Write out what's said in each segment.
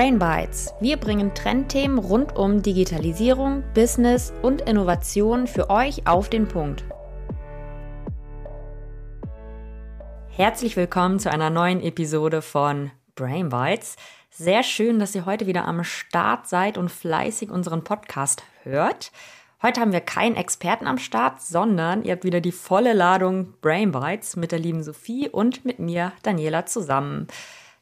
Brain Bites. Wir bringen Trendthemen rund um Digitalisierung, Business und Innovation für euch auf den Punkt. Herzlich willkommen zu einer neuen Episode von Brain Bites. Sehr schön, dass ihr heute wieder am Start seid und fleißig unseren Podcast hört. Heute haben wir keinen Experten am Start, sondern ihr habt wieder die volle Ladung Brain Bites mit der lieben Sophie und mit mir, Daniela, zusammen.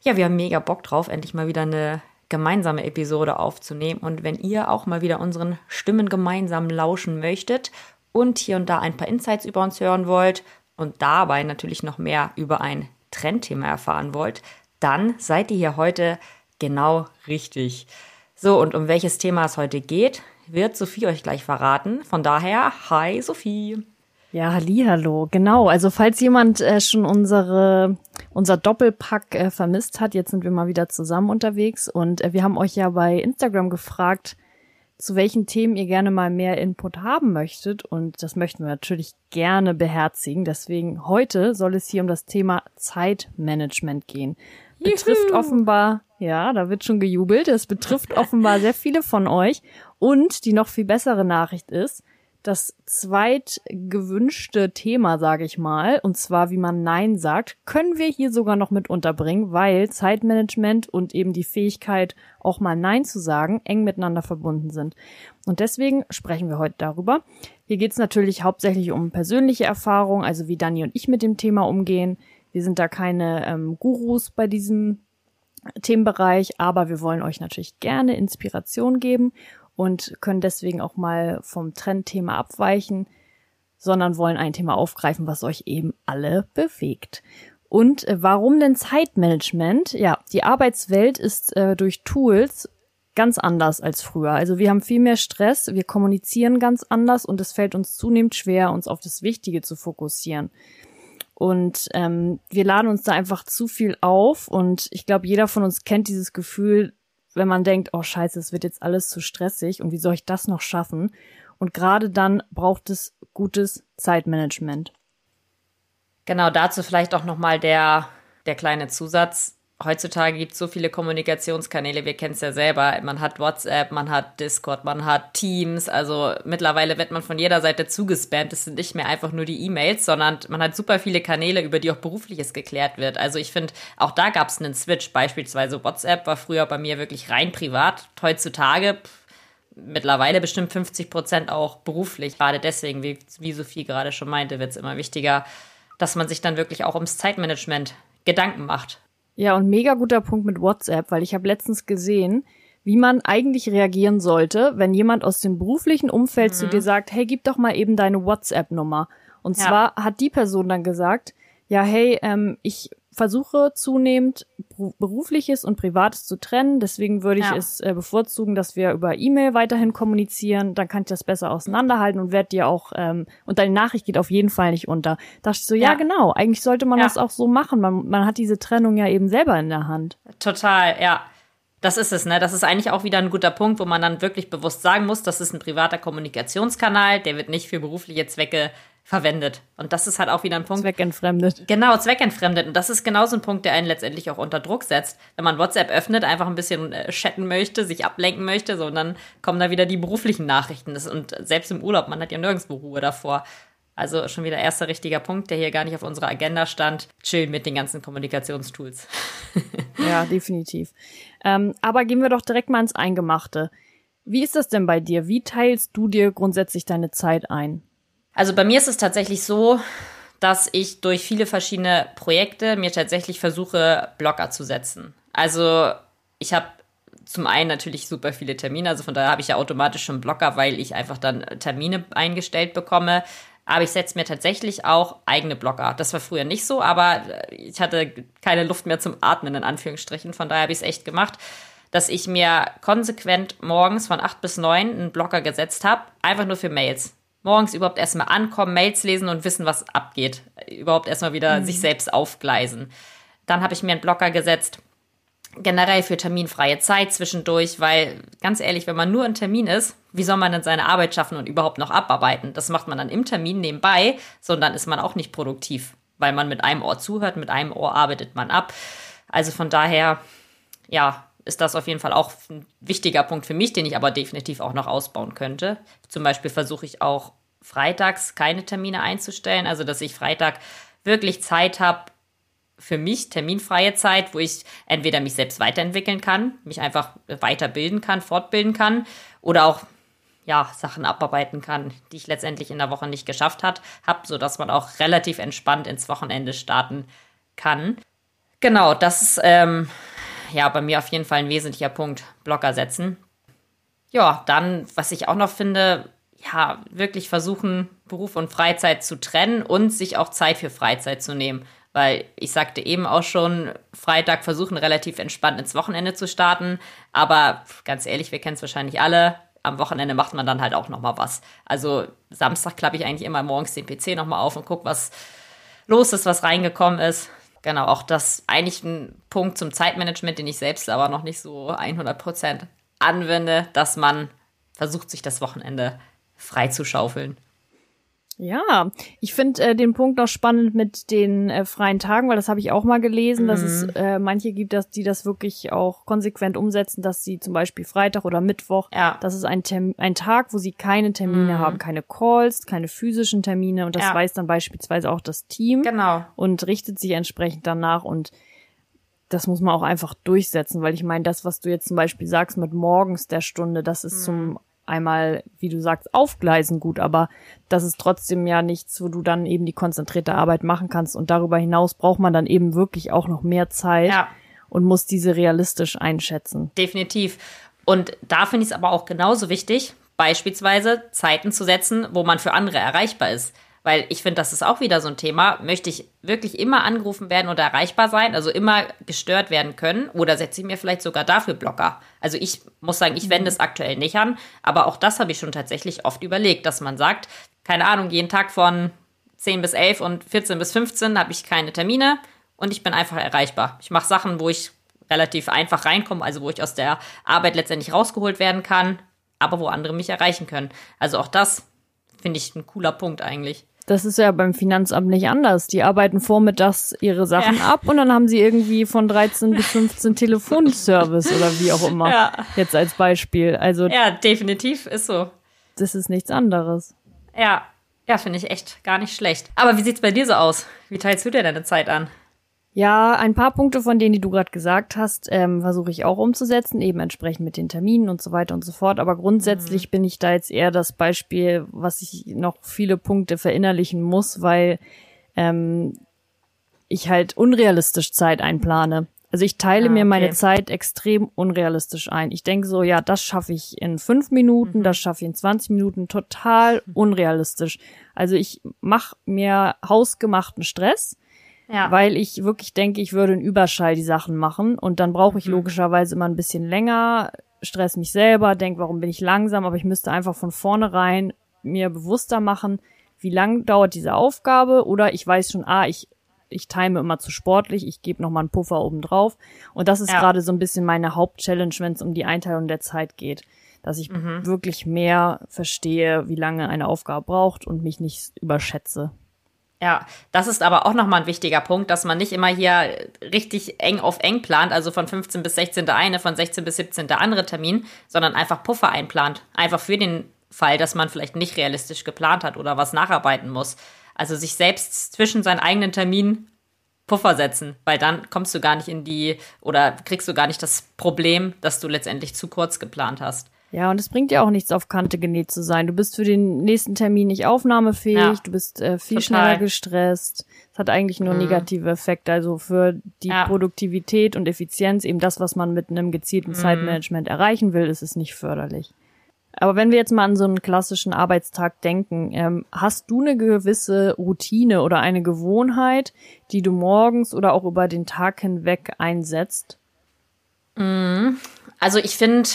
Ja, wir haben mega Bock drauf, endlich mal wieder eine gemeinsame Episode aufzunehmen. Und wenn ihr auch mal wieder unseren Stimmen gemeinsam lauschen möchtet und hier und da ein paar Insights über uns hören wollt und dabei natürlich noch mehr über ein Trendthema erfahren wollt, dann seid ihr hier heute genau richtig. So, und um welches Thema es heute geht, wird Sophie euch gleich verraten. Von daher, hi Sophie. Ja, hallo, genau. Also falls jemand äh, schon unsere unser Doppelpack äh, vermisst hat, jetzt sind wir mal wieder zusammen unterwegs und äh, wir haben euch ja bei Instagram gefragt, zu welchen Themen ihr gerne mal mehr Input haben möchtet und das möchten wir natürlich gerne beherzigen. Deswegen heute soll es hier um das Thema Zeitmanagement gehen. Betrifft Juhu. offenbar, ja, da wird schon gejubelt. Es betrifft offenbar sehr viele von euch und die noch viel bessere Nachricht ist, das zweitgewünschte Thema, sage ich mal, und zwar wie man Nein sagt, können wir hier sogar noch mit unterbringen, weil Zeitmanagement und eben die Fähigkeit, auch mal Nein zu sagen, eng miteinander verbunden sind. Und deswegen sprechen wir heute darüber. Hier geht es natürlich hauptsächlich um persönliche Erfahrungen, also wie Dani und ich mit dem Thema umgehen. Wir sind da keine ähm, Gurus bei diesem Themenbereich, aber wir wollen euch natürlich gerne Inspiration geben und können deswegen auch mal vom Trendthema abweichen, sondern wollen ein Thema aufgreifen, was euch eben alle bewegt. Und äh, warum denn Zeitmanagement? Ja, die Arbeitswelt ist äh, durch Tools ganz anders als früher. Also wir haben viel mehr Stress, wir kommunizieren ganz anders und es fällt uns zunehmend schwer, uns auf das Wichtige zu fokussieren. Und ähm, wir laden uns da einfach zu viel auf und ich glaube, jeder von uns kennt dieses Gefühl, wenn man denkt, oh scheiße, es wird jetzt alles zu stressig und wie soll ich das noch schaffen? Und gerade dann braucht es gutes Zeitmanagement. Genau, dazu vielleicht auch nochmal der, der kleine Zusatz heutzutage gibt es so viele Kommunikationskanäle, wir kennen es ja selber. Man hat WhatsApp, man hat Discord, man hat Teams. Also mittlerweile wird man von jeder Seite zugespammt. Es sind nicht mehr einfach nur die E-Mails, sondern man hat super viele Kanäle, über die auch berufliches geklärt wird. Also ich finde, auch da gab es einen Switch. Beispielsweise WhatsApp war früher bei mir wirklich rein privat. Heutzutage pff, mittlerweile bestimmt 50 Prozent auch beruflich. Gerade deswegen, wie, wie Sophie gerade schon meinte, wird es immer wichtiger, dass man sich dann wirklich auch ums Zeitmanagement Gedanken macht. Ja, und mega guter Punkt mit WhatsApp, weil ich habe letztens gesehen, wie man eigentlich reagieren sollte, wenn jemand aus dem beruflichen Umfeld mhm. zu dir sagt, hey, gib doch mal eben deine WhatsApp-Nummer. Und ja. zwar hat die Person dann gesagt, ja, hey, ähm, ich versuche zunehmend berufliches und privates zu trennen. Deswegen würde ich ja. es äh, bevorzugen, dass wir über E-Mail weiterhin kommunizieren. Dann kann ich das besser auseinanderhalten und werde dir auch ähm, und deine Nachricht geht auf jeden Fall nicht unter. Da dachte ich so, ja, ja genau. Eigentlich sollte man ja. das auch so machen. Man, man hat diese Trennung ja eben selber in der Hand. Total, ja. Das ist es, ne? Das ist eigentlich auch wieder ein guter Punkt, wo man dann wirklich bewusst sagen muss, das ist ein privater Kommunikationskanal, der wird nicht für berufliche Zwecke verwendet. Und das ist halt auch wieder ein Punkt. Zweckentfremdet. Genau, zweckentfremdet. Und das ist genauso ein Punkt, der einen letztendlich auch unter Druck setzt. Wenn man WhatsApp öffnet, einfach ein bisschen äh, chatten möchte, sich ablenken möchte, so, und dann kommen da wieder die beruflichen Nachrichten. Das, und selbst im Urlaub, man hat ja nirgendwo Ruhe davor. Also schon wieder erster richtiger Punkt, der hier gar nicht auf unserer Agenda stand. Chillen mit den ganzen Kommunikationstools. ja, definitiv. Ähm, aber gehen wir doch direkt mal ins Eingemachte. Wie ist das denn bei dir? Wie teilst du dir grundsätzlich deine Zeit ein? Also bei mir ist es tatsächlich so, dass ich durch viele verschiedene Projekte mir tatsächlich versuche, Blocker zu setzen. Also ich habe zum einen natürlich super viele Termine, also von daher habe ich ja automatisch schon Blocker, weil ich einfach dann Termine eingestellt bekomme. Aber ich setze mir tatsächlich auch eigene Blocker. Das war früher nicht so, aber ich hatte keine Luft mehr zum Atmen, in Anführungsstrichen. Von daher habe ich es echt gemacht, dass ich mir konsequent morgens von acht bis neun einen Blocker gesetzt habe, einfach nur für Mails morgens überhaupt erstmal ankommen, Mails lesen und wissen, was abgeht. Überhaupt erstmal wieder mhm. sich selbst aufgleisen. Dann habe ich mir einen Blocker gesetzt, generell für terminfreie Zeit zwischendurch, weil ganz ehrlich, wenn man nur ein Termin ist, wie soll man denn seine Arbeit schaffen und überhaupt noch abarbeiten? Das macht man dann im Termin nebenbei, sondern ist man auch nicht produktiv, weil man mit einem Ohr zuhört, mit einem Ohr arbeitet man ab. Also von daher, ja, ist das auf jeden Fall auch ein wichtiger Punkt für mich, den ich aber definitiv auch noch ausbauen könnte. Zum Beispiel versuche ich auch freitags keine Termine einzustellen, also dass ich Freitag wirklich Zeit habe für mich, terminfreie Zeit, wo ich entweder mich selbst weiterentwickeln kann, mich einfach weiterbilden kann, fortbilden kann oder auch ja, Sachen abarbeiten kann, die ich letztendlich in der Woche nicht geschafft hat, habe, sodass man auch relativ entspannt ins Wochenende starten kann. Genau, das ist ähm, ja bei mir auf jeden Fall ein wesentlicher Punkt. Blocker setzen. Ja, dann, was ich auch noch finde, ja, wirklich versuchen, Beruf und Freizeit zu trennen und sich auch Zeit für Freizeit zu nehmen. Weil ich sagte eben auch schon, Freitag versuchen relativ entspannt ins Wochenende zu starten. Aber ganz ehrlich, wir kennen es wahrscheinlich alle. Am Wochenende macht man dann halt auch nochmal was. Also Samstag klappe ich eigentlich immer morgens den PC nochmal auf und gucke, was los ist, was reingekommen ist. Genau, auch das eigentlich ein Punkt zum Zeitmanagement, den ich selbst aber noch nicht so 100% anwende, dass man versucht, sich das Wochenende freizuschaufeln. Ja, ich finde äh, den Punkt noch spannend mit den äh, freien Tagen, weil das habe ich auch mal gelesen, mhm. dass es mhm. äh, manche gibt, dass die das wirklich auch konsequent umsetzen, dass sie zum Beispiel Freitag oder Mittwoch, ja. das ist ein, Term ein Tag, wo sie keine Termine mhm. haben, keine Calls, keine physischen Termine und das ja. weiß dann beispielsweise auch das Team genau. und richtet sich entsprechend danach und das muss man auch einfach durchsetzen, weil ich meine, das, was du jetzt zum Beispiel sagst mit morgens der Stunde, das ist mhm. zum einmal, wie du sagst, aufgleisen gut, aber das ist trotzdem ja nichts, wo du dann eben die konzentrierte Arbeit machen kannst. Und darüber hinaus braucht man dann eben wirklich auch noch mehr Zeit ja. und muss diese realistisch einschätzen. Definitiv. Und da finde ich es aber auch genauso wichtig, beispielsweise Zeiten zu setzen, wo man für andere erreichbar ist. Weil ich finde, das ist auch wieder so ein Thema. Möchte ich wirklich immer angerufen werden oder erreichbar sein, also immer gestört werden können? Oder setze ich mir vielleicht sogar dafür Blocker? Also ich muss sagen, ich wende es aktuell nicht an, aber auch das habe ich schon tatsächlich oft überlegt, dass man sagt, keine Ahnung, jeden Tag von 10 bis 11 und 14 bis 15 habe ich keine Termine und ich bin einfach erreichbar. Ich mache Sachen, wo ich relativ einfach reinkomme, also wo ich aus der Arbeit letztendlich rausgeholt werden kann, aber wo andere mich erreichen können. Also auch das finde ich ein cooler Punkt eigentlich. Das ist ja beim Finanzamt nicht anders. Die arbeiten vormittags ihre Sachen ja. ab und dann haben sie irgendwie von 13 bis 15 Telefonservice oder wie auch immer. Ja. Jetzt als Beispiel. Also. Ja, definitiv ist so. Das ist nichts anderes. Ja. Ja, finde ich echt gar nicht schlecht. Aber wie sieht's bei dir so aus? Wie teilst du dir deine Zeit an? Ja, ein paar Punkte von denen, die du gerade gesagt hast, ähm, versuche ich auch umzusetzen, eben entsprechend mit den Terminen und so weiter und so fort. Aber grundsätzlich mhm. bin ich da jetzt eher das Beispiel, was ich noch viele Punkte verinnerlichen muss, weil ähm, ich halt unrealistisch Zeit einplane. Also ich teile ah, mir meine Zeit extrem unrealistisch ein. Ich denke so, ja, das schaffe ich in fünf Minuten, mhm. das schaffe ich in 20 Minuten, total unrealistisch. Also ich mache mir hausgemachten Stress ja. weil ich wirklich denke, ich würde in Überschall die Sachen machen und dann brauche ich mhm. logischerweise immer ein bisschen länger, stress mich selber, denk, warum bin ich langsam, aber ich müsste einfach von vornherein mir bewusster machen, wie lang dauert diese Aufgabe oder ich weiß schon, ah, ich ich time immer zu sportlich, ich gebe noch mal einen Puffer oben drauf und das ist ja. gerade so ein bisschen meine Hauptchallenge, wenn es um die Einteilung der Zeit geht, dass ich mhm. wirklich mehr verstehe, wie lange eine Aufgabe braucht und mich nicht überschätze. Ja, das ist aber auch nochmal ein wichtiger Punkt, dass man nicht immer hier richtig eng auf eng plant, also von 15 bis 16. der eine, von 16 bis 17. der andere Termin, sondern einfach Puffer einplant. Einfach für den Fall, dass man vielleicht nicht realistisch geplant hat oder was nacharbeiten muss. Also sich selbst zwischen seinen eigenen Terminen Puffer setzen, weil dann kommst du gar nicht in die oder kriegst du gar nicht das Problem, dass du letztendlich zu kurz geplant hast. Ja, und es bringt ja auch nichts, auf Kante genäht zu sein. Du bist für den nächsten Termin nicht aufnahmefähig, ja, du bist äh, viel total. schneller gestresst. Es hat eigentlich nur mhm. negative Effekte. Also für die ja. Produktivität und Effizienz, eben das, was man mit einem gezielten mhm. Zeitmanagement erreichen will, ist es nicht förderlich. Aber wenn wir jetzt mal an so einen klassischen Arbeitstag denken, ähm, hast du eine gewisse Routine oder eine Gewohnheit, die du morgens oder auch über den Tag hinweg einsetzt? Mhm. Also ich finde,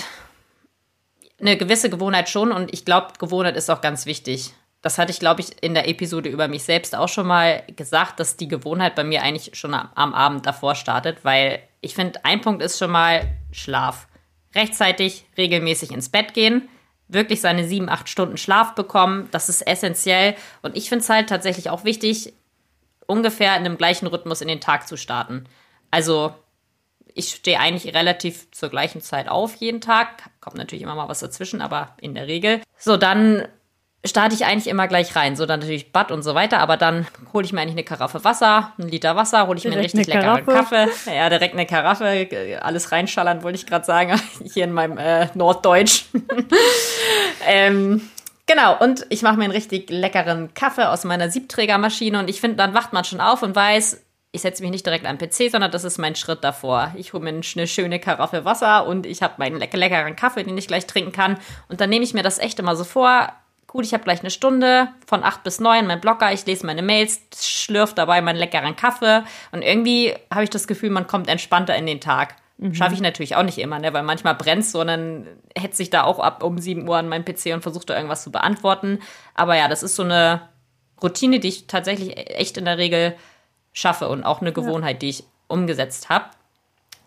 eine gewisse Gewohnheit schon und ich glaube, Gewohnheit ist auch ganz wichtig. Das hatte ich, glaube ich, in der Episode über mich selbst auch schon mal gesagt, dass die Gewohnheit bei mir eigentlich schon am Abend davor startet, weil ich finde, ein Punkt ist schon mal Schlaf. Rechtzeitig, regelmäßig ins Bett gehen, wirklich seine sieben, acht Stunden Schlaf bekommen, das ist essentiell. Und ich finde es halt tatsächlich auch wichtig, ungefähr in dem gleichen Rhythmus in den Tag zu starten. Also ich stehe eigentlich relativ zur gleichen Zeit auf jeden Tag. Kommt natürlich immer mal was dazwischen, aber in der Regel. So, dann starte ich eigentlich immer gleich rein. So dann natürlich Bad und so weiter, aber dann hole ich mir eigentlich eine Karaffe Wasser, einen Liter Wasser, hole ich direkt mir einen richtig leckeren Kaffee. Ja, direkt eine Karaffe, alles reinschallern, wollte ich gerade sagen, hier in meinem äh, Norddeutsch. ähm, genau, und ich mache mir einen richtig leckeren Kaffee aus meiner Siebträgermaschine und ich finde, dann wacht man schon auf und weiß, ich setze mich nicht direkt am PC, sondern das ist mein Schritt davor. Ich hole mir eine schöne Karaffe Wasser und ich habe meinen leckeren Kaffee, den ich gleich trinken kann. Und dann nehme ich mir das echt immer so vor, gut, ich habe gleich eine Stunde von acht bis neun, mein Blogger, ich lese meine Mails, schlürf dabei meinen leckeren Kaffee und irgendwie habe ich das Gefühl, man kommt entspannter in den Tag. Mhm. Schaffe ich natürlich auch nicht immer, ne? weil manchmal brennt so und dann hetze ich da auch ab um sieben Uhr an meinem PC und versuche da irgendwas zu beantworten. Aber ja, das ist so eine Routine, die ich tatsächlich echt in der Regel schaffe und auch eine Gewohnheit, die ich umgesetzt habe.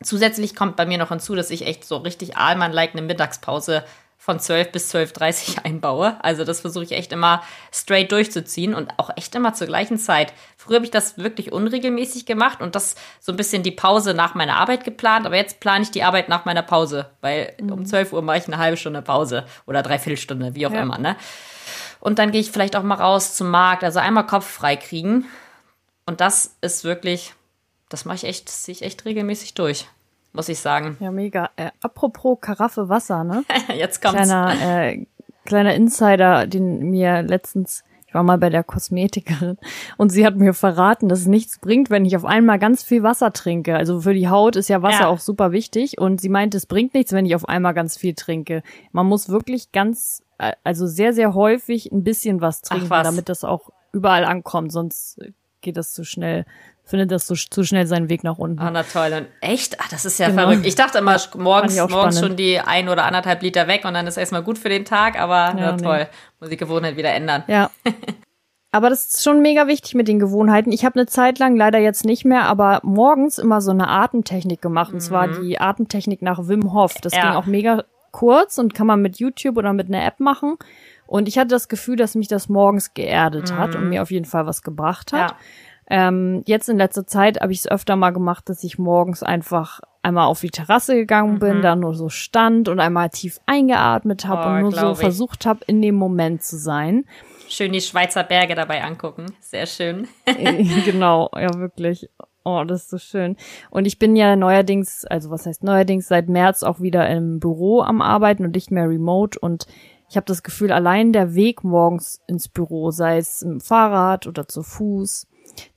Zusätzlich kommt bei mir noch hinzu, dass ich echt so richtig Ahlmann-like eine Mittagspause von 12 bis 12.30 einbaue. Also das versuche ich echt immer straight durchzuziehen und auch echt immer zur gleichen Zeit. Früher habe ich das wirklich unregelmäßig gemacht und das so ein bisschen die Pause nach meiner Arbeit geplant, aber jetzt plane ich die Arbeit nach meiner Pause, weil mhm. um 12 Uhr mache ich eine halbe Stunde Pause oder dreiviertel Stunde, wie auch ja. immer. Ne? Und dann gehe ich vielleicht auch mal raus zum Markt, also einmal Kopf frei kriegen. Und das ist wirklich, das mache ich echt, ziehe ich echt regelmäßig durch muss ich sagen. Ja, mega. Äh, apropos Karaffe Wasser, ne? Jetzt kommt's. Kleiner, äh, kleiner Insider, den mir letztens, ich war mal bei der Kosmetikerin und sie hat mir verraten, dass es nichts bringt, wenn ich auf einmal ganz viel Wasser trinke. Also für die Haut ist ja Wasser ja. auch super wichtig und sie meint, es bringt nichts, wenn ich auf einmal ganz viel trinke. Man muss wirklich ganz, äh, also sehr, sehr häufig ein bisschen was trinken, was. damit das auch überall ankommt, sonst geht das zu schnell findet das so zu schnell seinen Weg nach unten. Ah, na toll. Und echt? Ach, das ist ja genau. verrückt. Ich dachte immer, morgens, morgens schon die ein oder anderthalb Liter weg und dann ist erstmal gut für den Tag, aber ja, na toll. Nee. Muss die Gewohnheit wieder ändern. Ja. Aber das ist schon mega wichtig mit den Gewohnheiten. Ich habe eine Zeit lang, leider jetzt nicht mehr, aber morgens immer so eine Atemtechnik gemacht. Und mhm. zwar die Atemtechnik nach Wim Hof. Das ja. ging auch mega kurz und kann man mit YouTube oder mit einer App machen. Und ich hatte das Gefühl, dass mich das morgens geerdet mhm. hat und mir auf jeden Fall was gebracht hat. Ja. Ähm, jetzt in letzter Zeit habe ich es öfter mal gemacht, dass ich morgens einfach einmal auf die Terrasse gegangen bin, mhm. da nur so stand und einmal tief eingeatmet habe oh, und nur so ich. versucht habe, in dem Moment zu sein. Schön die Schweizer Berge dabei angucken. Sehr schön. genau, ja, wirklich. Oh, das ist so schön. Und ich bin ja neuerdings, also was heißt neuerdings, seit März auch wieder im Büro am Arbeiten und nicht mehr remote. Und ich habe das Gefühl, allein der Weg morgens ins Büro, sei es im Fahrrad oder zu Fuß,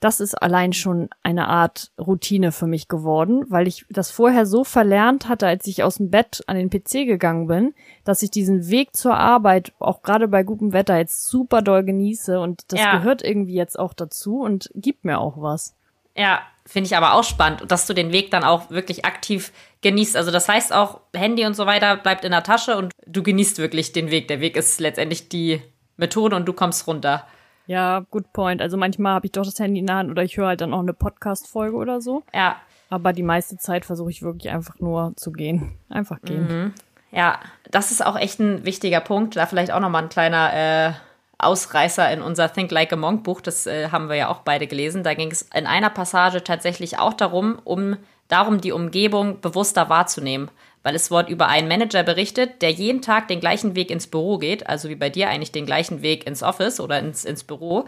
das ist allein schon eine Art Routine für mich geworden, weil ich das vorher so verlernt hatte, als ich aus dem Bett an den PC gegangen bin, dass ich diesen Weg zur Arbeit auch gerade bei gutem Wetter jetzt super doll genieße und das ja. gehört irgendwie jetzt auch dazu und gibt mir auch was. Ja, finde ich aber auch spannend, dass du den Weg dann auch wirklich aktiv genießt. Also das heißt auch, Handy und so weiter bleibt in der Tasche und du genießt wirklich den Weg. Der Weg ist letztendlich die Methode und du kommst runter. Ja, good point. Also manchmal habe ich doch das Handy in der Hand oder ich höre halt dann auch eine Podcast-Folge oder so. Ja. Aber die meiste Zeit versuche ich wirklich einfach nur zu gehen. Einfach gehen. Mhm. Ja, das ist auch echt ein wichtiger Punkt. Da vielleicht auch nochmal ein kleiner äh, Ausreißer in unser Think Like a Monk Buch. Das äh, haben wir ja auch beide gelesen. Da ging es in einer Passage tatsächlich auch darum, um darum, die Umgebung bewusster wahrzunehmen weil es wurde über einen Manager berichtet, der jeden Tag den gleichen Weg ins Büro geht, also wie bei dir eigentlich den gleichen Weg ins Office oder ins, ins Büro.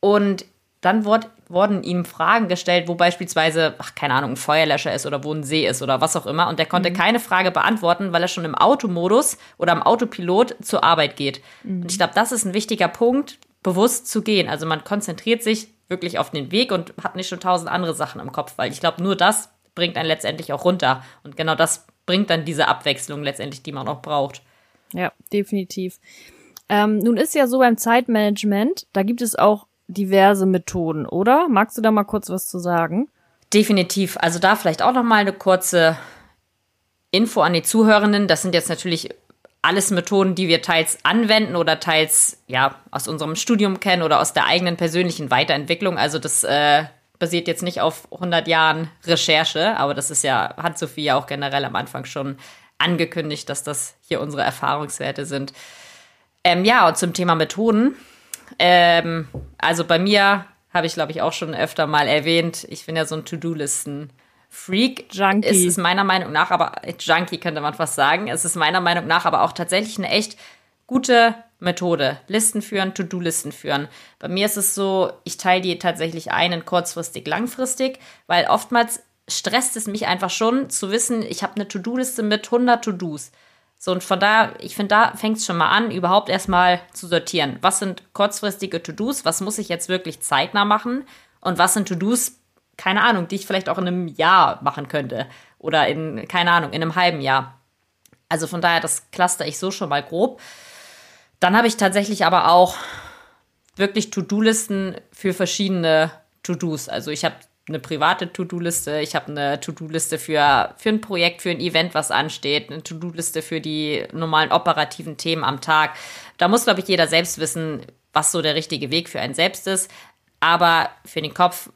Und dann wurde, wurden ihm Fragen gestellt, wo beispielsweise, ach, keine Ahnung, ein Feuerlöscher ist oder wo ein See ist oder was auch immer. Und der konnte mhm. keine Frage beantworten, weil er schon im Automodus oder im Autopilot zur Arbeit geht. Mhm. Und ich glaube, das ist ein wichtiger Punkt, bewusst zu gehen. Also man konzentriert sich wirklich auf den Weg und hat nicht schon tausend andere Sachen im Kopf, weil ich glaube, nur das bringt einen letztendlich auch runter. Und genau das bringt dann diese Abwechslung letztendlich, die man auch braucht. Ja, definitiv. Ähm, nun ist ja so beim Zeitmanagement, da gibt es auch diverse Methoden, oder? Magst du da mal kurz was zu sagen? Definitiv. Also da vielleicht auch noch mal eine kurze Info an die Zuhörenden. Das sind jetzt natürlich alles Methoden, die wir teils anwenden oder teils ja aus unserem Studium kennen oder aus der eigenen persönlichen Weiterentwicklung. Also das äh, basiert jetzt nicht auf 100 Jahren Recherche, aber das ist ja, hat Sophie ja auch generell am Anfang schon angekündigt, dass das hier unsere Erfahrungswerte sind. Ähm, ja, und zum Thema Methoden. Ähm, also bei mir habe ich, glaube ich, auch schon öfter mal erwähnt, ich bin ja so ein To-Do-Listen Freak. Junkie. Ist es meiner Meinung nach, aber Junkie könnte man fast sagen. Es ist meiner Meinung nach aber auch tatsächlich eine echt gute Methode. Listen führen, To-Do-Listen führen. Bei mir ist es so, ich teile die tatsächlich ein in kurzfristig, langfristig, weil oftmals stresst es mich einfach schon zu wissen, ich habe eine To-Do-Liste mit 100 To-Dos. So, und von da, ich finde, da fängt es schon mal an, überhaupt erstmal zu sortieren. Was sind kurzfristige To-Dos? Was muss ich jetzt wirklich zeitnah machen? Und was sind To-Dos, keine Ahnung, die ich vielleicht auch in einem Jahr machen könnte? Oder in, keine Ahnung, in einem halben Jahr. Also von daher, das cluster ich so schon mal grob. Dann habe ich tatsächlich aber auch wirklich To-Do-Listen für verschiedene To-Dos. Also ich habe eine private To-Do-Liste, ich habe eine To-Do-Liste für, für ein Projekt, für ein Event, was ansteht, eine To-Do-Liste für die normalen operativen Themen am Tag. Da muss, glaube ich, jeder selbst wissen, was so der richtige Weg für einen selbst ist. Aber für den Kopf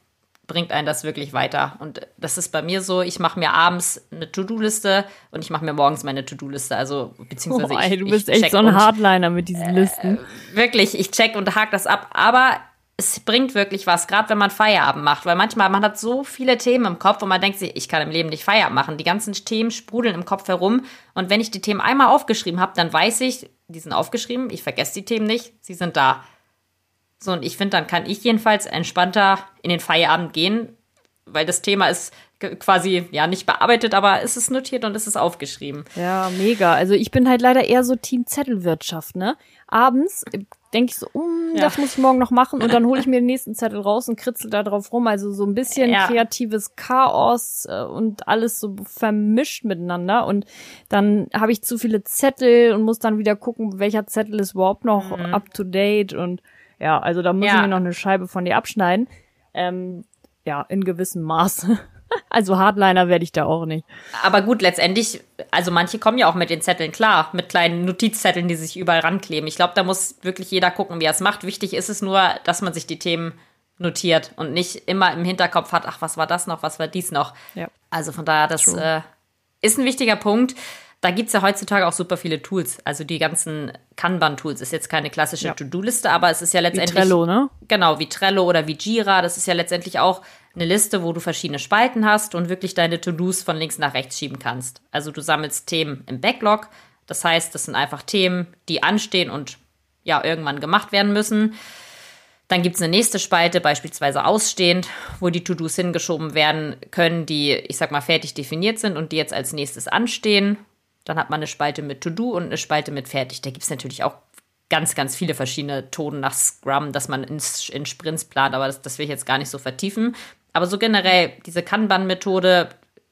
bringt einen das wirklich weiter. Und das ist bei mir so, ich mache mir abends eine To-Do-Liste und ich mache mir morgens meine To-Do-Liste. Also, beziehungsweise oh, ich, ey, du bist ich echt so ein Hardliner mit diesen Listen. Äh, wirklich, ich check und hake das ab. Aber es bringt wirklich was, gerade wenn man Feierabend macht, weil manchmal man hat so viele Themen im Kopf und man denkt sich, ich kann im Leben nicht Feierabend machen. Die ganzen Themen sprudeln im Kopf herum und wenn ich die Themen einmal aufgeschrieben habe, dann weiß ich, die sind aufgeschrieben, ich vergesse die Themen nicht, sie sind da. So, und ich finde, dann kann ich jedenfalls entspannter in den Feierabend gehen, weil das Thema ist quasi, ja, nicht bearbeitet, aber es ist notiert und es ist aufgeschrieben. Ja, mega. Also ich bin halt leider eher so Team Zettelwirtschaft, ne? Abends denke ich so, um, ja. das muss ich morgen noch machen und dann hole ich mir den nächsten Zettel raus und kritzel da drauf rum. Also so ein bisschen ja. kreatives Chaos äh, und alles so vermischt miteinander. Und dann habe ich zu viele Zettel und muss dann wieder gucken, welcher Zettel ist überhaupt noch mhm. up to date und ja, also da muss ja. ich mir noch eine Scheibe von dir abschneiden. Ähm, ja, in gewissem Maße. Also Hardliner werde ich da auch nicht. Aber gut, letztendlich, also manche kommen ja auch mit den Zetteln klar, mit kleinen Notizzetteln, die sich überall rankleben. Ich glaube, da muss wirklich jeder gucken, wie er es macht. Wichtig ist es nur, dass man sich die Themen notiert und nicht immer im Hinterkopf hat, ach, was war das noch, was war dies noch. Ja. Also von daher, das äh, ist ein wichtiger Punkt. Da gibt's ja heutzutage auch super viele Tools. Also die ganzen Kanban-Tools ist jetzt keine klassische ja. To-Do-Liste, aber es ist ja letztendlich. Wie Trello, ne? Genau, wie Trello oder wie Jira. Das ist ja letztendlich auch eine Liste, wo du verschiedene Spalten hast und wirklich deine To-Dos von links nach rechts schieben kannst. Also du sammelst Themen im Backlog. Das heißt, das sind einfach Themen, die anstehen und ja, irgendwann gemacht werden müssen. Dann gibt's eine nächste Spalte, beispielsweise ausstehend, wo die To-Dos hingeschoben werden können, die, ich sag mal, fertig definiert sind und die jetzt als nächstes anstehen. Dann hat man eine Spalte mit To-Do und eine Spalte mit Fertig. Da gibt es natürlich auch ganz, ganz viele verschiedene Tonen nach Scrum, dass man in, in Sprints plant, aber das, das will ich jetzt gar nicht so vertiefen. Aber so generell, diese Kanban-Methode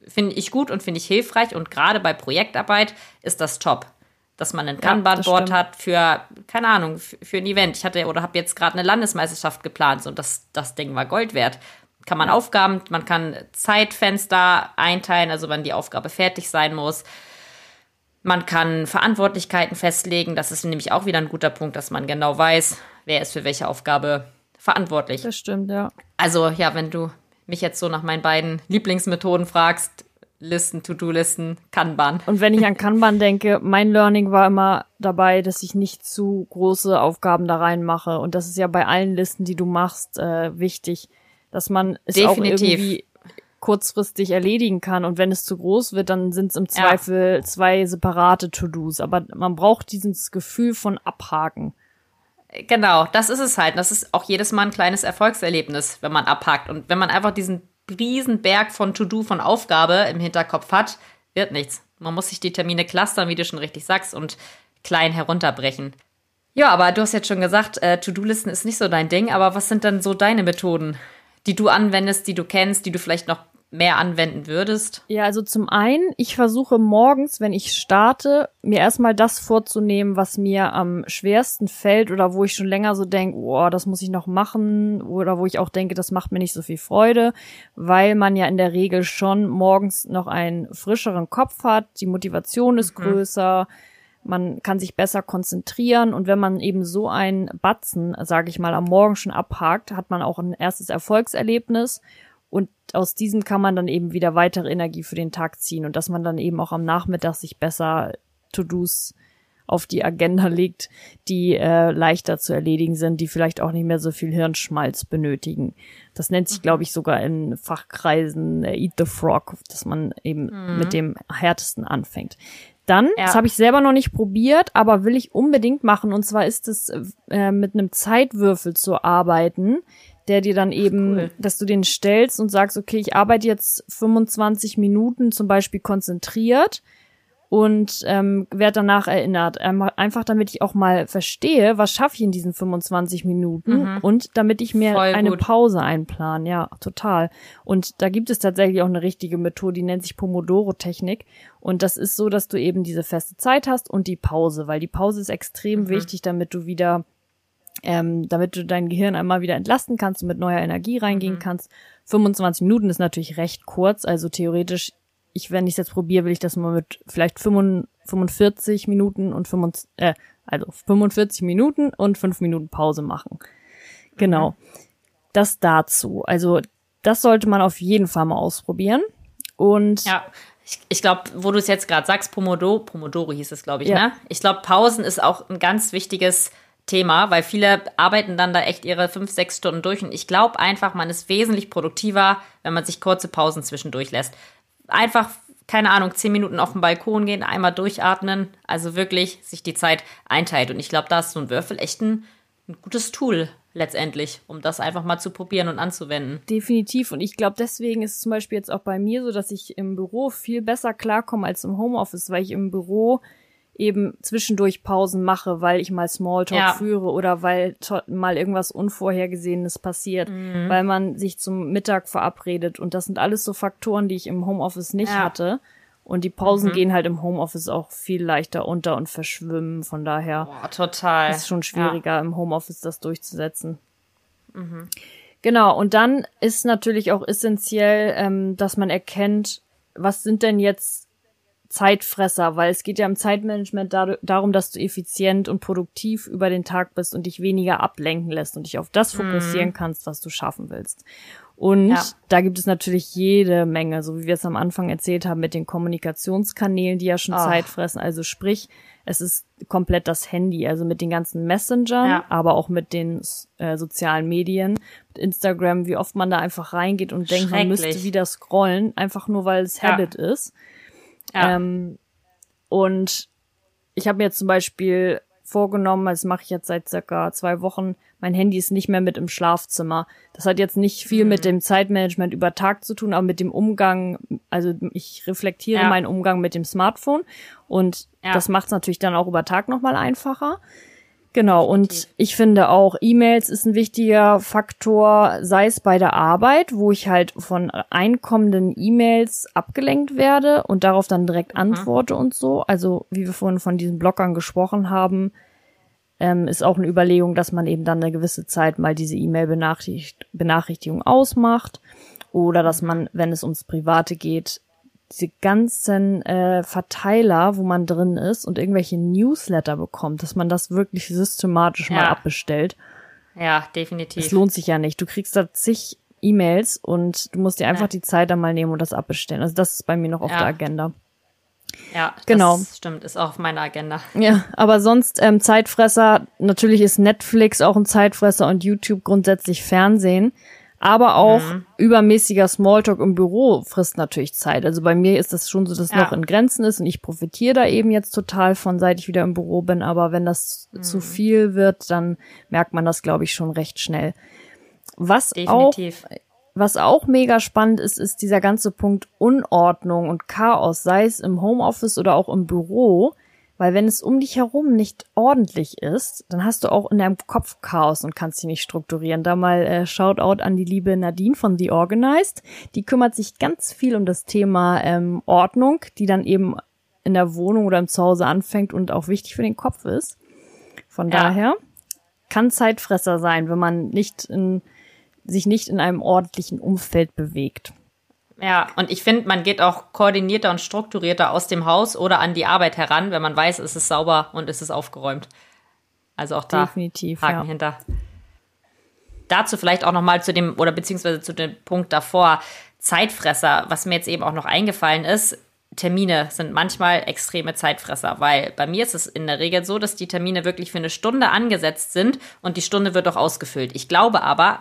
finde ich gut und finde ich hilfreich und gerade bei Projektarbeit ist das top. Dass man ein Kanban-Board ja, hat für, keine Ahnung, für, für, ein Event. Ich hatte oder habe jetzt gerade eine Landesmeisterschaft geplant und das, das Ding war Gold wert. Kann man Aufgaben, man kann Zeitfenster einteilen, also wann die Aufgabe fertig sein muss. Man kann Verantwortlichkeiten festlegen. Das ist nämlich auch wieder ein guter Punkt, dass man genau weiß, wer ist für welche Aufgabe verantwortlich. Das stimmt, ja. Also ja, wenn du mich jetzt so nach meinen beiden Lieblingsmethoden fragst, Listen, To-Do-Listen, Kanban. Und wenn ich an Kanban denke, mein Learning war immer dabei, dass ich nicht zu große Aufgaben da reinmache. Und das ist ja bei allen Listen, die du machst, äh, wichtig, dass man es Definitiv. auch irgendwie kurzfristig erledigen kann. Und wenn es zu groß wird, dann sind es im Zweifel ja. zwei separate To-Dos. Aber man braucht dieses Gefühl von Abhaken. Genau, das ist es halt. Das ist auch jedes Mal ein kleines Erfolgserlebnis, wenn man abhakt. Und wenn man einfach diesen riesen Berg von To-Do, von Aufgabe im Hinterkopf hat, wird nichts. Man muss sich die Termine clustern, wie du schon richtig sagst, und klein herunterbrechen. Ja, aber du hast jetzt schon gesagt, äh, To-Do-Listen ist nicht so dein Ding, aber was sind dann so deine Methoden, die du anwendest, die du kennst, die du vielleicht noch mehr anwenden würdest? Ja, also zum einen, ich versuche morgens, wenn ich starte, mir erstmal das vorzunehmen, was mir am schwersten fällt oder wo ich schon länger so denke, oh, das muss ich noch machen oder wo ich auch denke, das macht mir nicht so viel Freude, weil man ja in der Regel schon morgens noch einen frischeren Kopf hat, die Motivation ist mhm. größer, man kann sich besser konzentrieren und wenn man eben so einen Batzen, sage ich mal, am Morgen schon abhakt, hat man auch ein erstes Erfolgserlebnis und aus diesem kann man dann eben wieder weitere Energie für den Tag ziehen und dass man dann eben auch am Nachmittag sich besser To-Dos auf die Agenda legt, die äh, leichter zu erledigen sind, die vielleicht auch nicht mehr so viel Hirnschmalz benötigen. Das nennt sich, glaube ich, sogar in Fachkreisen äh, Eat the Frog, dass man eben mhm. mit dem härtesten anfängt. Dann, ja. das habe ich selber noch nicht probiert, aber will ich unbedingt machen. Und zwar ist es äh, mit einem Zeitwürfel zu arbeiten, der dir dann eben, cool. dass du den stellst und sagst, okay, ich arbeite jetzt 25 Minuten zum Beispiel konzentriert und ähm, werde danach erinnert. Ähm, einfach damit ich auch mal verstehe, was schaffe ich in diesen 25 Minuten mhm. und damit ich mir eine. Pause einplan. Ja, total. Und da gibt es tatsächlich auch eine richtige Methode, die nennt sich Pomodoro-Technik. Und das ist so, dass du eben diese feste Zeit hast und die Pause, weil die Pause ist extrem mhm. wichtig, damit du wieder ähm, damit du dein Gehirn einmal wieder entlasten kannst und mit neuer Energie reingehen mhm. kannst. 25 Minuten ist natürlich recht kurz, also theoretisch, ich, wenn ich es jetzt probiere, will ich das mal mit vielleicht 45 Minuten und 25, äh, also 45 Minuten und 5 Minuten Pause machen. Genau. Mhm. Das dazu. Also, das sollte man auf jeden Fall mal ausprobieren. Und ja. Ich, ich glaube, wo du es jetzt gerade sagst, Pomodoro, Pomodoro hieß es, glaube ich, ja. ne? Ich glaube, Pausen ist auch ein ganz wichtiges Thema, weil viele arbeiten dann da echt ihre fünf, sechs Stunden durch. Und ich glaube einfach, man ist wesentlich produktiver, wenn man sich kurze Pausen zwischendurch lässt. Einfach, keine Ahnung, zehn Minuten auf den Balkon gehen, einmal durchatmen. Also wirklich sich die Zeit einteilt. Und ich glaube, da ist so ein Würfel echt ein, ein gutes Tool letztendlich, um das einfach mal zu probieren und anzuwenden. Definitiv. Und ich glaube, deswegen ist es zum Beispiel jetzt auch bei mir so, dass ich im Büro viel besser klarkomme als im Homeoffice, weil ich im Büro eben zwischendurch Pausen mache, weil ich mal Smalltalk ja. führe oder weil mal irgendwas Unvorhergesehenes passiert, mhm. weil man sich zum Mittag verabredet. Und das sind alles so Faktoren, die ich im Homeoffice nicht ja. hatte. Und die Pausen mhm. gehen halt im Homeoffice auch viel leichter unter und verschwimmen. Von daher Boah, total. ist es schon schwieriger, ja. im Homeoffice das durchzusetzen. Mhm. Genau, und dann ist natürlich auch essentiell, ähm, dass man erkennt, was sind denn jetzt Zeitfresser, weil es geht ja im Zeitmanagement dar darum, dass du effizient und produktiv über den Tag bist und dich weniger ablenken lässt und dich auf das fokussieren mhm. kannst, was du schaffen willst. Und ja. da gibt es natürlich jede Menge, so wie wir es am Anfang erzählt haben, mit den Kommunikationskanälen, die ja schon oh. Zeit fressen. Also sprich, es ist komplett das Handy, also mit den ganzen Messengern, ja. aber auch mit den äh, sozialen Medien, mit Instagram, wie oft man da einfach reingeht und denkt, man müsste wieder scrollen, einfach nur weil es ja. Habit ist. Ja. Ähm, und ich habe mir jetzt zum Beispiel vorgenommen, das mache ich jetzt seit circa zwei Wochen, mein Handy ist nicht mehr mit im Schlafzimmer. Das hat jetzt nicht viel mhm. mit dem Zeitmanagement über Tag zu tun, aber mit dem Umgang, also ich reflektiere ja. meinen Umgang mit dem Smartphone und ja. das macht es natürlich dann auch über Tag nochmal einfacher. Genau, und ich finde auch, E-Mails ist ein wichtiger Faktor, sei es bei der Arbeit, wo ich halt von einkommenden E-Mails abgelenkt werde und darauf dann direkt antworte und so. Also, wie wir vorhin von diesen Blockern gesprochen haben, ähm, ist auch eine Überlegung, dass man eben dann eine gewisse Zeit mal diese E-Mail-Benachrichtigung ausmacht oder dass mhm. man, wenn es ums Private geht, diese ganzen äh, Verteiler, wo man drin ist und irgendwelche Newsletter bekommt, dass man das wirklich systematisch ja. mal abbestellt. Ja, definitiv. Es lohnt sich ja nicht. Du kriegst da zig E-Mails und du musst dir einfach ja. die Zeit dann mal nehmen und das abbestellen. Also das ist bei mir noch auf ja. der Agenda. Ja, genau. das stimmt, ist auch auf meiner Agenda. Ja, aber sonst ähm, Zeitfresser, natürlich ist Netflix auch ein Zeitfresser und YouTube grundsätzlich Fernsehen. Aber auch mhm. übermäßiger Smalltalk im Büro frisst natürlich Zeit. Also bei mir ist das schon so, dass es ja. noch in Grenzen ist und ich profitiere da eben jetzt total von, seit ich wieder im Büro bin. Aber wenn das mhm. zu viel wird, dann merkt man das, glaube ich, schon recht schnell. Was Definitiv. auch was auch mega spannend ist, ist dieser ganze Punkt Unordnung und Chaos, sei es im Homeoffice oder auch im Büro. Weil wenn es um dich herum nicht ordentlich ist, dann hast du auch in deinem Kopf Chaos und kannst dich nicht strukturieren. Da mal äh, Shoutout an die liebe Nadine von The Organized. Die kümmert sich ganz viel um das Thema ähm, Ordnung, die dann eben in der Wohnung oder im Zuhause anfängt und auch wichtig für den Kopf ist. Von ja. daher kann Zeitfresser sein, wenn man nicht in, sich nicht in einem ordentlichen Umfeld bewegt. Ja, und ich finde, man geht auch koordinierter und strukturierter aus dem Haus oder an die Arbeit heran, wenn man weiß, es ist sauber und es ist aufgeräumt. Also auch da Definitiv, Haken ja. hinter. Dazu vielleicht auch nochmal zu dem, oder beziehungsweise zu dem Punkt davor, Zeitfresser, was mir jetzt eben auch noch eingefallen ist, Termine sind manchmal extreme Zeitfresser, weil bei mir ist es in der Regel so, dass die Termine wirklich für eine Stunde angesetzt sind und die Stunde wird auch ausgefüllt. Ich glaube aber,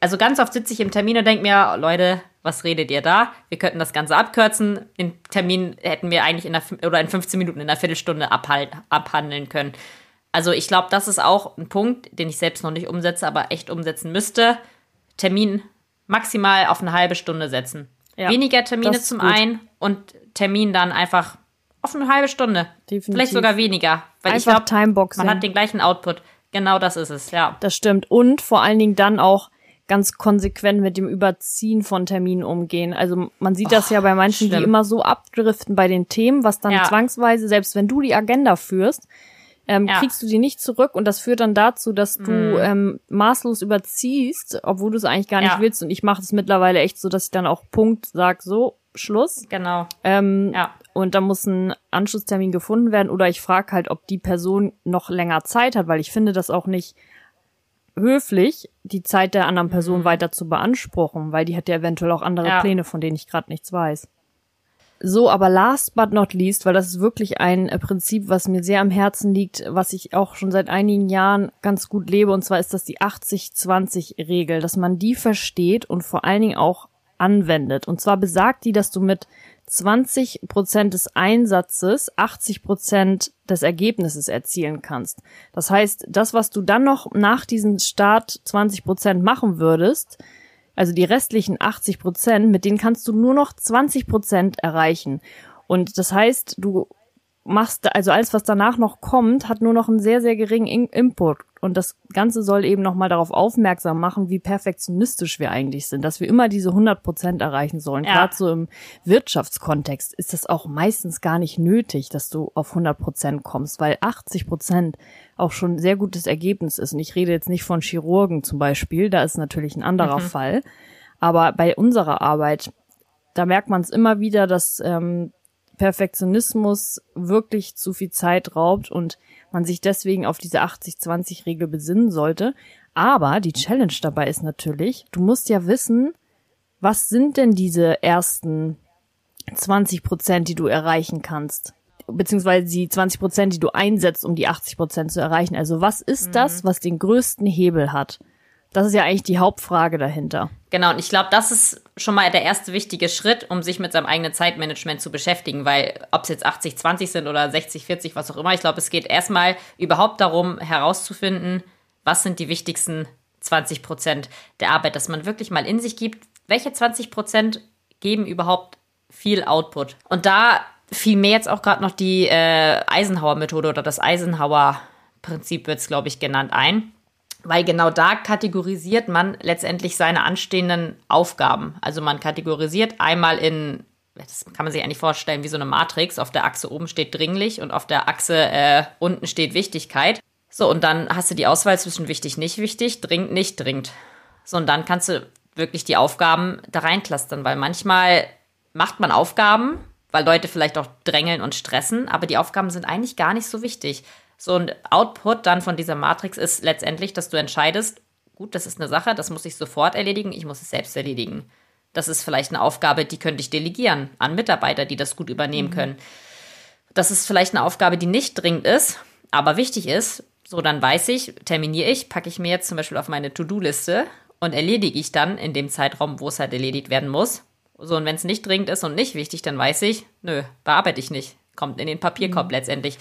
also ganz oft sitze ich im Termin und denke mir, Leute, was redet ihr da? Wir könnten das Ganze abkürzen. Den Termin hätten wir eigentlich in der, oder in 15 Minuten, in einer Viertelstunde abhandeln können. Also ich glaube, das ist auch ein Punkt, den ich selbst noch nicht umsetze, aber echt umsetzen müsste. Termin maximal auf eine halbe Stunde setzen. Ja, Weniger Termine zum gut. einen und Termin dann einfach auf eine halbe Stunde. Definitiv. Vielleicht sogar weniger. Weil einfach ich glaube, man hat den gleichen Output. Genau das ist es, ja. Das stimmt. Und vor allen Dingen dann auch ganz konsequent mit dem Überziehen von Terminen umgehen. Also man sieht das oh, ja bei manchen, schlimm. die immer so abdriften bei den Themen, was dann ja. zwangsweise, selbst wenn du die Agenda führst, ähm, ja. kriegst du die nicht zurück und das führt dann dazu, dass du mm. ähm, maßlos überziehst, obwohl du es eigentlich gar nicht ja. willst. Und ich mache es mittlerweile echt so, dass ich dann auch Punkt sag, so Schluss. Genau. Ähm, ja. Und da muss ein Anschlusstermin gefunden werden oder ich frage halt, ob die Person noch länger Zeit hat, weil ich finde das auch nicht höflich, die Zeit der anderen Person mhm. weiter zu beanspruchen, weil die hat ja eventuell auch andere ja. Pläne, von denen ich gerade nichts weiß. So, aber last but not least, weil das ist wirklich ein äh, Prinzip, was mir sehr am Herzen liegt, was ich auch schon seit einigen Jahren ganz gut lebe, und zwar ist das die 80-20-Regel, dass man die versteht und vor allen Dingen auch anwendet. Und zwar besagt die, dass du mit 20 Prozent des Einsatzes 80 Prozent des Ergebnisses erzielen kannst. Das heißt, das, was du dann noch nach diesem Start 20 Prozent machen würdest, also die restlichen 80 Prozent, mit denen kannst du nur noch 20 Prozent erreichen. Und das heißt, du machst, also alles, was danach noch kommt, hat nur noch einen sehr, sehr geringen Input. Und das Ganze soll eben nochmal darauf aufmerksam machen, wie perfektionistisch wir eigentlich sind, dass wir immer diese 100 Prozent erreichen sollen. Ja. Gerade so im Wirtschaftskontext ist das auch meistens gar nicht nötig, dass du auf 100 Prozent kommst, weil 80 Prozent auch schon ein sehr gutes Ergebnis ist. Und ich rede jetzt nicht von Chirurgen zum Beispiel, da ist natürlich ein anderer mhm. Fall. Aber bei unserer Arbeit, da merkt man es immer wieder, dass ähm, Perfektionismus wirklich zu viel Zeit raubt und man sich deswegen auf diese 80-20-Regel besinnen sollte. Aber die Challenge dabei ist natürlich, du musst ja wissen, was sind denn diese ersten 20 Prozent, die du erreichen kannst? Beziehungsweise die 20 Prozent, die du einsetzt, um die 80 Prozent zu erreichen. Also was ist mhm. das, was den größten Hebel hat? Das ist ja eigentlich die Hauptfrage dahinter. Genau, und ich glaube, das ist schon mal der erste wichtige Schritt, um sich mit seinem eigenen Zeitmanagement zu beschäftigen, weil ob es jetzt 80, 20 sind oder 60, 40, was auch immer, ich glaube, es geht erstmal überhaupt darum, herauszufinden, was sind die wichtigsten 20 Prozent der Arbeit, dass man wirklich mal in sich gibt, welche 20 Prozent geben überhaupt viel Output. Und da fiel mir jetzt auch gerade noch die äh, Eisenhower-Methode oder das Eisenhower-Prinzip wird es, glaube ich, genannt ein weil genau da kategorisiert man letztendlich seine anstehenden Aufgaben. Also man kategorisiert einmal in, das kann man sich eigentlich vorstellen wie so eine Matrix. Auf der Achse oben steht dringlich und auf der Achse äh, unten steht Wichtigkeit. So, und dann hast du die Auswahl zwischen wichtig, nicht wichtig, dringend, nicht dringend. So, und dann kannst du wirklich die Aufgaben da reinklustern, weil manchmal macht man Aufgaben, weil Leute vielleicht auch drängeln und stressen, aber die Aufgaben sind eigentlich gar nicht so wichtig. So ein Output dann von dieser Matrix ist letztendlich, dass du entscheidest, gut, das ist eine Sache, das muss ich sofort erledigen, ich muss es selbst erledigen. Das ist vielleicht eine Aufgabe, die könnte ich delegieren an Mitarbeiter, die das gut übernehmen mhm. können. Das ist vielleicht eine Aufgabe, die nicht dringend ist, aber wichtig ist. So, dann weiß ich, terminiere ich, packe ich mir jetzt zum Beispiel auf meine To-Do-Liste und erledige ich dann in dem Zeitraum, wo es halt erledigt werden muss. So, und wenn es nicht dringend ist und nicht wichtig, dann weiß ich, nö, bearbeite ich nicht. Kommt in den Papierkorb mhm. letztendlich.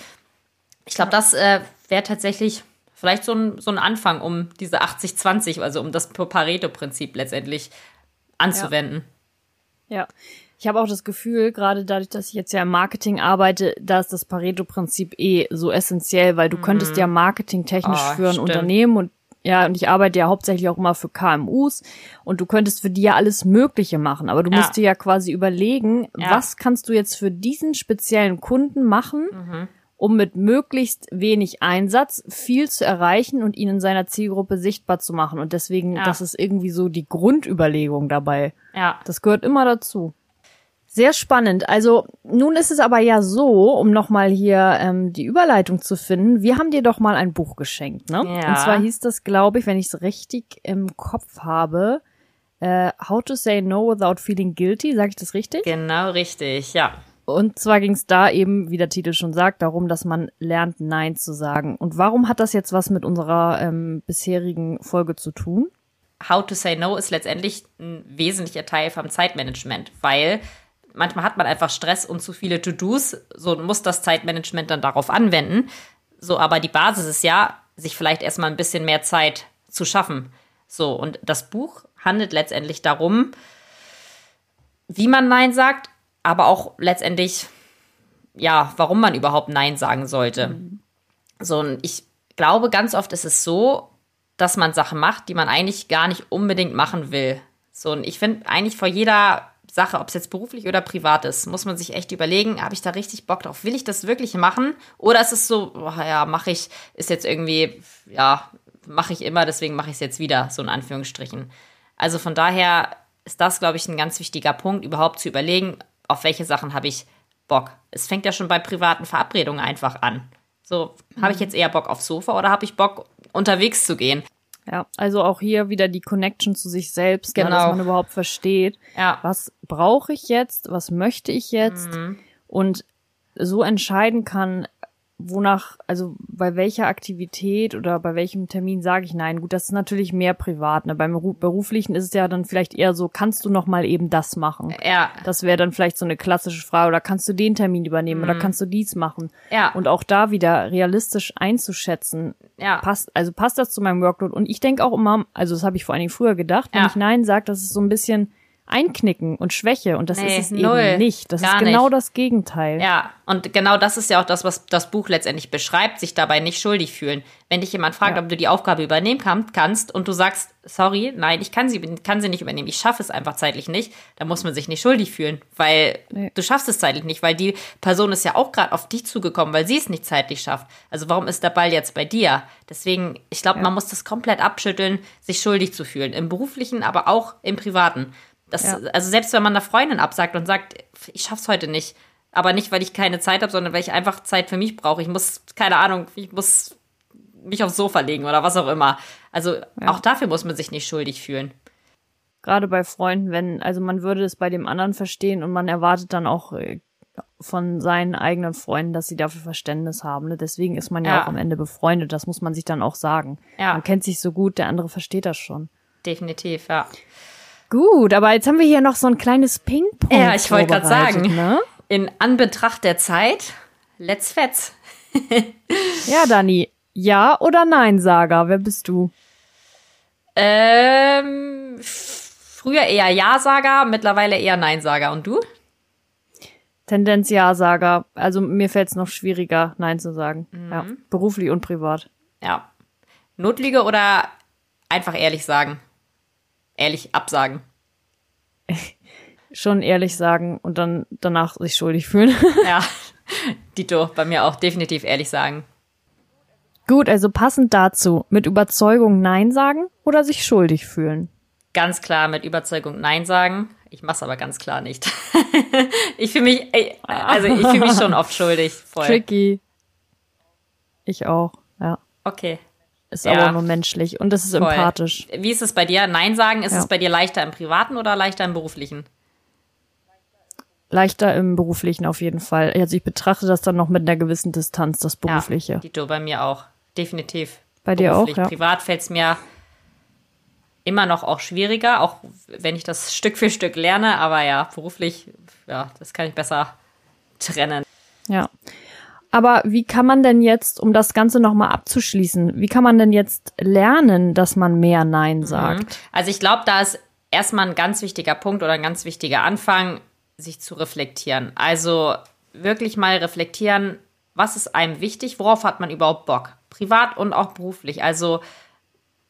Ich glaube, das äh, wäre tatsächlich vielleicht so ein, so ein Anfang, um diese 80-20, also um das Pareto-Prinzip letztendlich anzuwenden. Ja. ja. Ich habe auch das Gefühl, gerade dadurch, dass ich jetzt ja im Marketing arbeite, da ist das Pareto-Prinzip eh so essentiell, weil du mhm. könntest ja marketingtechnisch oh, für ein stimmt. Unternehmen und ja, und ich arbeite ja hauptsächlich auch immer für KMUs und du könntest für die ja alles Mögliche machen, aber du ja. musst dir ja quasi überlegen, ja. was kannst du jetzt für diesen speziellen Kunden machen, mhm um mit möglichst wenig Einsatz viel zu erreichen und ihn in seiner Zielgruppe sichtbar zu machen. Und deswegen, ja. das ist irgendwie so die Grundüberlegung dabei. Ja. Das gehört immer dazu. Sehr spannend. Also nun ist es aber ja so, um nochmal hier ähm, die Überleitung zu finden, wir haben dir doch mal ein Buch geschenkt, ne? Ja. Und zwar hieß das, glaube ich, wenn ich es richtig im Kopf habe, äh, How to Say No Without Feeling Guilty. Sag ich das richtig? Genau richtig, ja. Und zwar ging es da eben, wie der Titel schon sagt, darum, dass man lernt, Nein zu sagen. Und warum hat das jetzt was mit unserer ähm, bisherigen Folge zu tun? How to say no ist letztendlich ein wesentlicher Teil vom Zeitmanagement, weil manchmal hat man einfach Stress und zu viele To-Dos, so muss das Zeitmanagement dann darauf anwenden. So, aber die Basis ist ja, sich vielleicht erstmal ein bisschen mehr Zeit zu schaffen. So, und das Buch handelt letztendlich darum, wie man Nein sagt, aber auch letztendlich, ja, warum man überhaupt Nein sagen sollte. Mhm. So, und ich glaube, ganz oft ist es so, dass man Sachen macht, die man eigentlich gar nicht unbedingt machen will. So, und ich finde eigentlich vor jeder Sache, ob es jetzt beruflich oder privat ist, muss man sich echt überlegen, habe ich da richtig Bock drauf? Will ich das wirklich machen? Oder ist es so, oh, ja, mache ich, ist jetzt irgendwie, ja, mache ich immer, deswegen mache ich es jetzt wieder, so in Anführungsstrichen. Also von daher ist das, glaube ich, ein ganz wichtiger Punkt, überhaupt zu überlegen, auf welche Sachen habe ich Bock. Es fängt ja schon bei privaten Verabredungen einfach an. So, habe ich mhm. jetzt eher Bock aufs Sofa oder habe ich Bock, unterwegs zu gehen? Ja, also auch hier wieder die Connection zu sich selbst, genau. ne, dass man überhaupt versteht, ja. was brauche ich jetzt, was möchte ich jetzt mhm. und so entscheiden kann, wonach, also bei welcher Aktivität oder bei welchem Termin sage ich nein? Gut, das ist natürlich mehr privat. Ne? Beim beruflichen ist es ja dann vielleicht eher so, kannst du noch mal eben das machen? Ja. Das wäre dann vielleicht so eine klassische Frage. Oder kannst du den Termin übernehmen? Mhm. Oder kannst du dies machen? Ja. Und auch da wieder realistisch einzuschätzen. Ja. Passt, also passt das zu meinem Workload? Und ich denke auch immer, also das habe ich vor allen Dingen früher gedacht, wenn ja. ich nein sage, das ist so ein bisschen Einknicken und Schwäche und das nee, ist es null, eben nicht. Das ist genau nicht. das Gegenteil. Ja, und genau das ist ja auch das, was das Buch letztendlich beschreibt, sich dabei nicht schuldig fühlen. Wenn dich jemand fragt, ja. ob du die Aufgabe übernehmen kann, kannst und du sagst, sorry, nein, ich kann sie, kann sie nicht übernehmen, ich schaffe es einfach zeitlich nicht, dann muss man sich nicht schuldig fühlen, weil nee. du schaffst es zeitlich nicht, weil die Person ist ja auch gerade auf dich zugekommen, weil sie es nicht zeitlich schafft. Also warum ist der Ball jetzt bei dir? Deswegen, ich glaube, ja. man muss das komplett abschütteln, sich schuldig zu fühlen. Im beruflichen, aber auch im privaten. Das, ja. Also selbst wenn man einer Freundin absagt und sagt, ich schaff's heute nicht, aber nicht, weil ich keine Zeit habe, sondern weil ich einfach Zeit für mich brauche. Ich muss, keine Ahnung, ich muss mich aufs Sofa legen oder was auch immer. Also ja. auch dafür muss man sich nicht schuldig fühlen. Gerade bei Freunden, wenn, also man würde es bei dem anderen verstehen und man erwartet dann auch äh, von seinen eigenen Freunden, dass sie dafür Verständnis haben. Ne? Deswegen ist man ja, ja, auch am Ende befreundet. Das muss man sich dann auch sagen. Ja. Man kennt sich so gut, der andere versteht das schon. Definitiv, ja. Gut, aber jetzt haben wir hier noch so ein kleines Ping-Pong. Ja, ich wollte gerade sagen, ne? in Anbetracht der Zeit, let's fetz. ja, Dani, ja oder nein, Saga, wer bist du? Ähm, früher eher Ja-Sager, mittlerweile eher Nein-Sager. Und du? Tendenz Ja-Sager. Also mir fällt es noch schwieriger, Nein zu sagen. Mhm. Ja, beruflich und privat. Ja. Notlüge oder einfach ehrlich sagen? Ehrlich absagen. Schon ehrlich sagen und dann danach sich schuldig fühlen. ja, Dito, bei mir auch definitiv ehrlich sagen. Gut, also passend dazu, mit Überzeugung Nein sagen oder sich schuldig fühlen? Ganz klar mit Überzeugung Nein sagen. Ich mach's aber ganz klar nicht. ich fühle mich, also ich fühle mich schon oft schuldig. Voll. Tricky. Ich auch, ja. Okay. Ist ja. aber nur menschlich und das ist Voll. empathisch. Wie ist es bei dir? Nein sagen, ist ja. es bei dir leichter im privaten oder leichter im beruflichen? Leichter im beruflichen auf jeden Fall. Also ich betrachte das dann noch mit einer gewissen Distanz, das berufliche. Ja, Dito, bei mir auch. Definitiv. Bei dir auch, ja. Privat fällt es mir immer noch auch schwieriger, auch wenn ich das Stück für Stück lerne. Aber ja, beruflich, ja, das kann ich besser trennen. Ja. Aber wie kann man denn jetzt, um das Ganze nochmal abzuschließen, wie kann man denn jetzt lernen, dass man mehr Nein mhm. sagt? Also ich glaube, da ist erstmal ein ganz wichtiger Punkt oder ein ganz wichtiger Anfang, sich zu reflektieren. Also wirklich mal reflektieren, was ist einem wichtig, worauf hat man überhaupt Bock, privat und auch beruflich. Also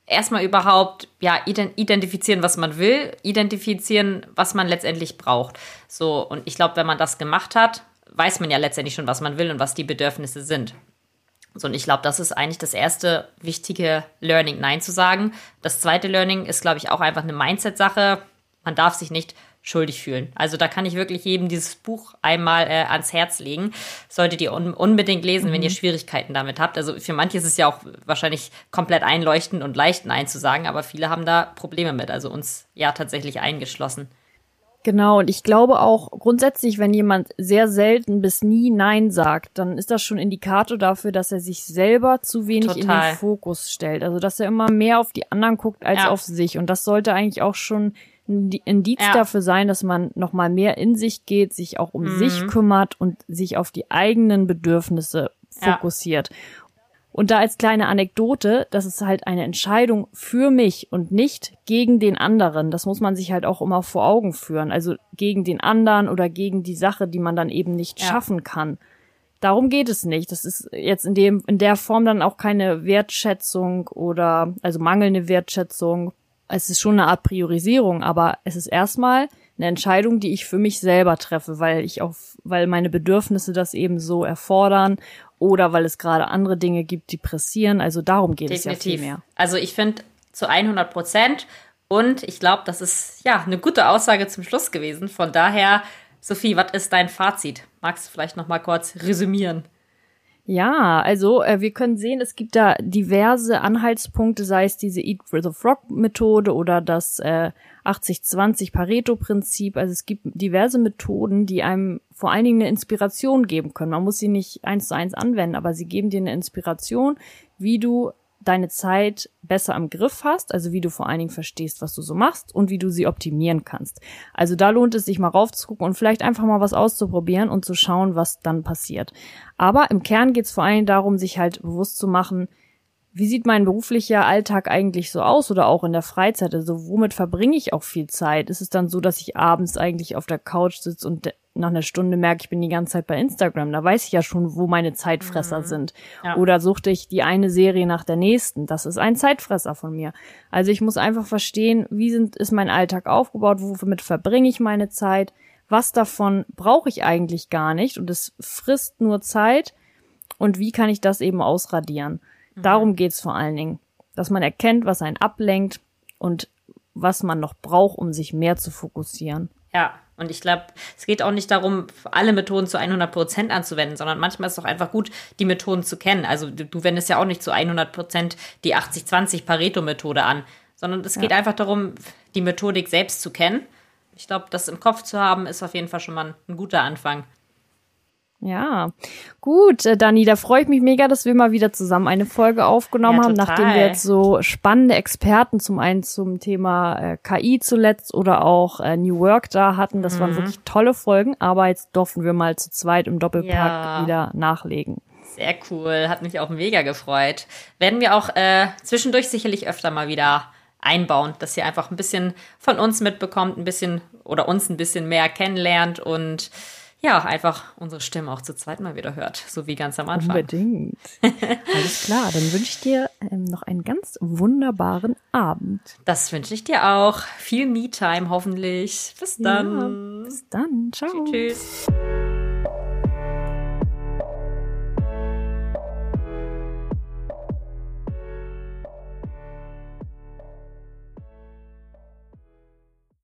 erstmal überhaupt ja identifizieren, was man will, identifizieren, was man letztendlich braucht. So und ich glaube, wenn man das gemacht hat, weiß man ja letztendlich schon, was man will und was die Bedürfnisse sind. So, und ich glaube, das ist eigentlich das erste wichtige Learning, Nein zu sagen. Das zweite Learning ist, glaube ich, auch einfach eine Mindset-Sache. Man darf sich nicht schuldig fühlen. Also da kann ich wirklich jedem dieses Buch einmal äh, ans Herz legen. Solltet ihr un unbedingt lesen, mhm. wenn ihr Schwierigkeiten damit habt. Also für manche ist es ja auch wahrscheinlich komplett einleuchtend und leicht Nein zu sagen, aber viele haben da Probleme mit. Also uns ja tatsächlich eingeschlossen. Genau, und ich glaube auch grundsätzlich, wenn jemand sehr selten bis nie Nein sagt, dann ist das schon Indikator dafür, dass er sich selber zu wenig Total. in den Fokus stellt. Also dass er immer mehr auf die anderen guckt als ja. auf sich. Und das sollte eigentlich auch schon ein Indiz ja. dafür sein, dass man nochmal mehr in sich geht, sich auch um mhm. sich kümmert und sich auf die eigenen Bedürfnisse fokussiert. Ja. Und da als kleine Anekdote, das ist halt eine Entscheidung für mich und nicht gegen den anderen. Das muss man sich halt auch immer vor Augen führen. Also gegen den anderen oder gegen die Sache, die man dann eben nicht ja. schaffen kann. Darum geht es nicht. Das ist jetzt in dem, in der Form dann auch keine Wertschätzung oder, also mangelnde Wertschätzung. Es ist schon eine Art Priorisierung, aber es ist erstmal eine Entscheidung, die ich für mich selber treffe, weil ich auch, weil meine Bedürfnisse das eben so erfordern oder weil es gerade andere Dinge gibt, die pressieren. Also darum geht Definitiv. es ja viel mehr. Also ich finde zu 100 Prozent und ich glaube, das ist ja eine gute Aussage zum Schluss gewesen. Von daher, Sophie, was ist dein Fazit? Magst du vielleicht noch mal kurz resümieren? Ja, also äh, wir können sehen, es gibt da diverse Anhaltspunkte, sei es diese Eat with a Frog Methode oder das äh, 80-20 Pareto Prinzip. Also es gibt diverse Methoden, die einem vor allen Dingen eine Inspiration geben können. Man muss sie nicht eins zu eins anwenden, aber sie geben dir eine Inspiration, wie du deine Zeit besser im Griff hast, also wie du vor allen Dingen verstehst, was du so machst und wie du sie optimieren kannst. Also da lohnt es sich mal raufzugucken und vielleicht einfach mal was auszuprobieren und zu schauen, was dann passiert. Aber im Kern geht es vor allen Dingen darum, sich halt bewusst zu machen, wie sieht mein beruflicher Alltag eigentlich so aus oder auch in der Freizeit? Also womit verbringe ich auch viel Zeit? Ist es dann so, dass ich abends eigentlich auf der Couch sitze und nach einer Stunde merke, ich bin die ganze Zeit bei Instagram? Da weiß ich ja schon, wo meine Zeitfresser mhm. sind. Ja. Oder suchte ich die eine Serie nach der nächsten? Das ist ein Zeitfresser von mir. Also ich muss einfach verstehen, wie sind, ist mein Alltag aufgebaut? Womit verbringe ich meine Zeit? Was davon brauche ich eigentlich gar nicht? Und es frisst nur Zeit. Und wie kann ich das eben ausradieren? Mhm. Darum geht's vor allen Dingen, dass man erkennt, was einen ablenkt und was man noch braucht, um sich mehr zu fokussieren. Ja, und ich glaube, es geht auch nicht darum, alle Methoden zu 100 Prozent anzuwenden, sondern manchmal ist es doch einfach gut, die Methoden zu kennen. Also du, du wendest ja auch nicht zu 100 Prozent die 80-20 Pareto-Methode an, sondern es geht ja. einfach darum, die Methodik selbst zu kennen. Ich glaube, das im Kopf zu haben, ist auf jeden Fall schon mal ein guter Anfang. Ja, gut, äh, Dani, da freue ich mich mega, dass wir mal wieder zusammen eine Folge aufgenommen ja, haben, nachdem wir jetzt so spannende Experten zum einen zum Thema äh, KI zuletzt oder auch äh, New Work da hatten. Das mhm. waren wirklich tolle Folgen, aber jetzt durften wir mal zu zweit im Doppelpack ja. wieder nachlegen. Sehr cool, hat mich auch mega gefreut. Werden wir auch äh, zwischendurch sicherlich öfter mal wieder einbauen, dass ihr einfach ein bisschen von uns mitbekommt, ein bisschen oder uns ein bisschen mehr kennenlernt und ja, einfach unsere Stimme auch zu zweit mal wieder hört, so wie ganz am Anfang. Unbedingt. Alles klar, dann wünsche ich dir ähm, noch einen ganz wunderbaren Abend. Das wünsche ich dir auch. Viel Me-Time hoffentlich. Bis dann. Ja, bis dann. Ciao. Tschüss. tschüss.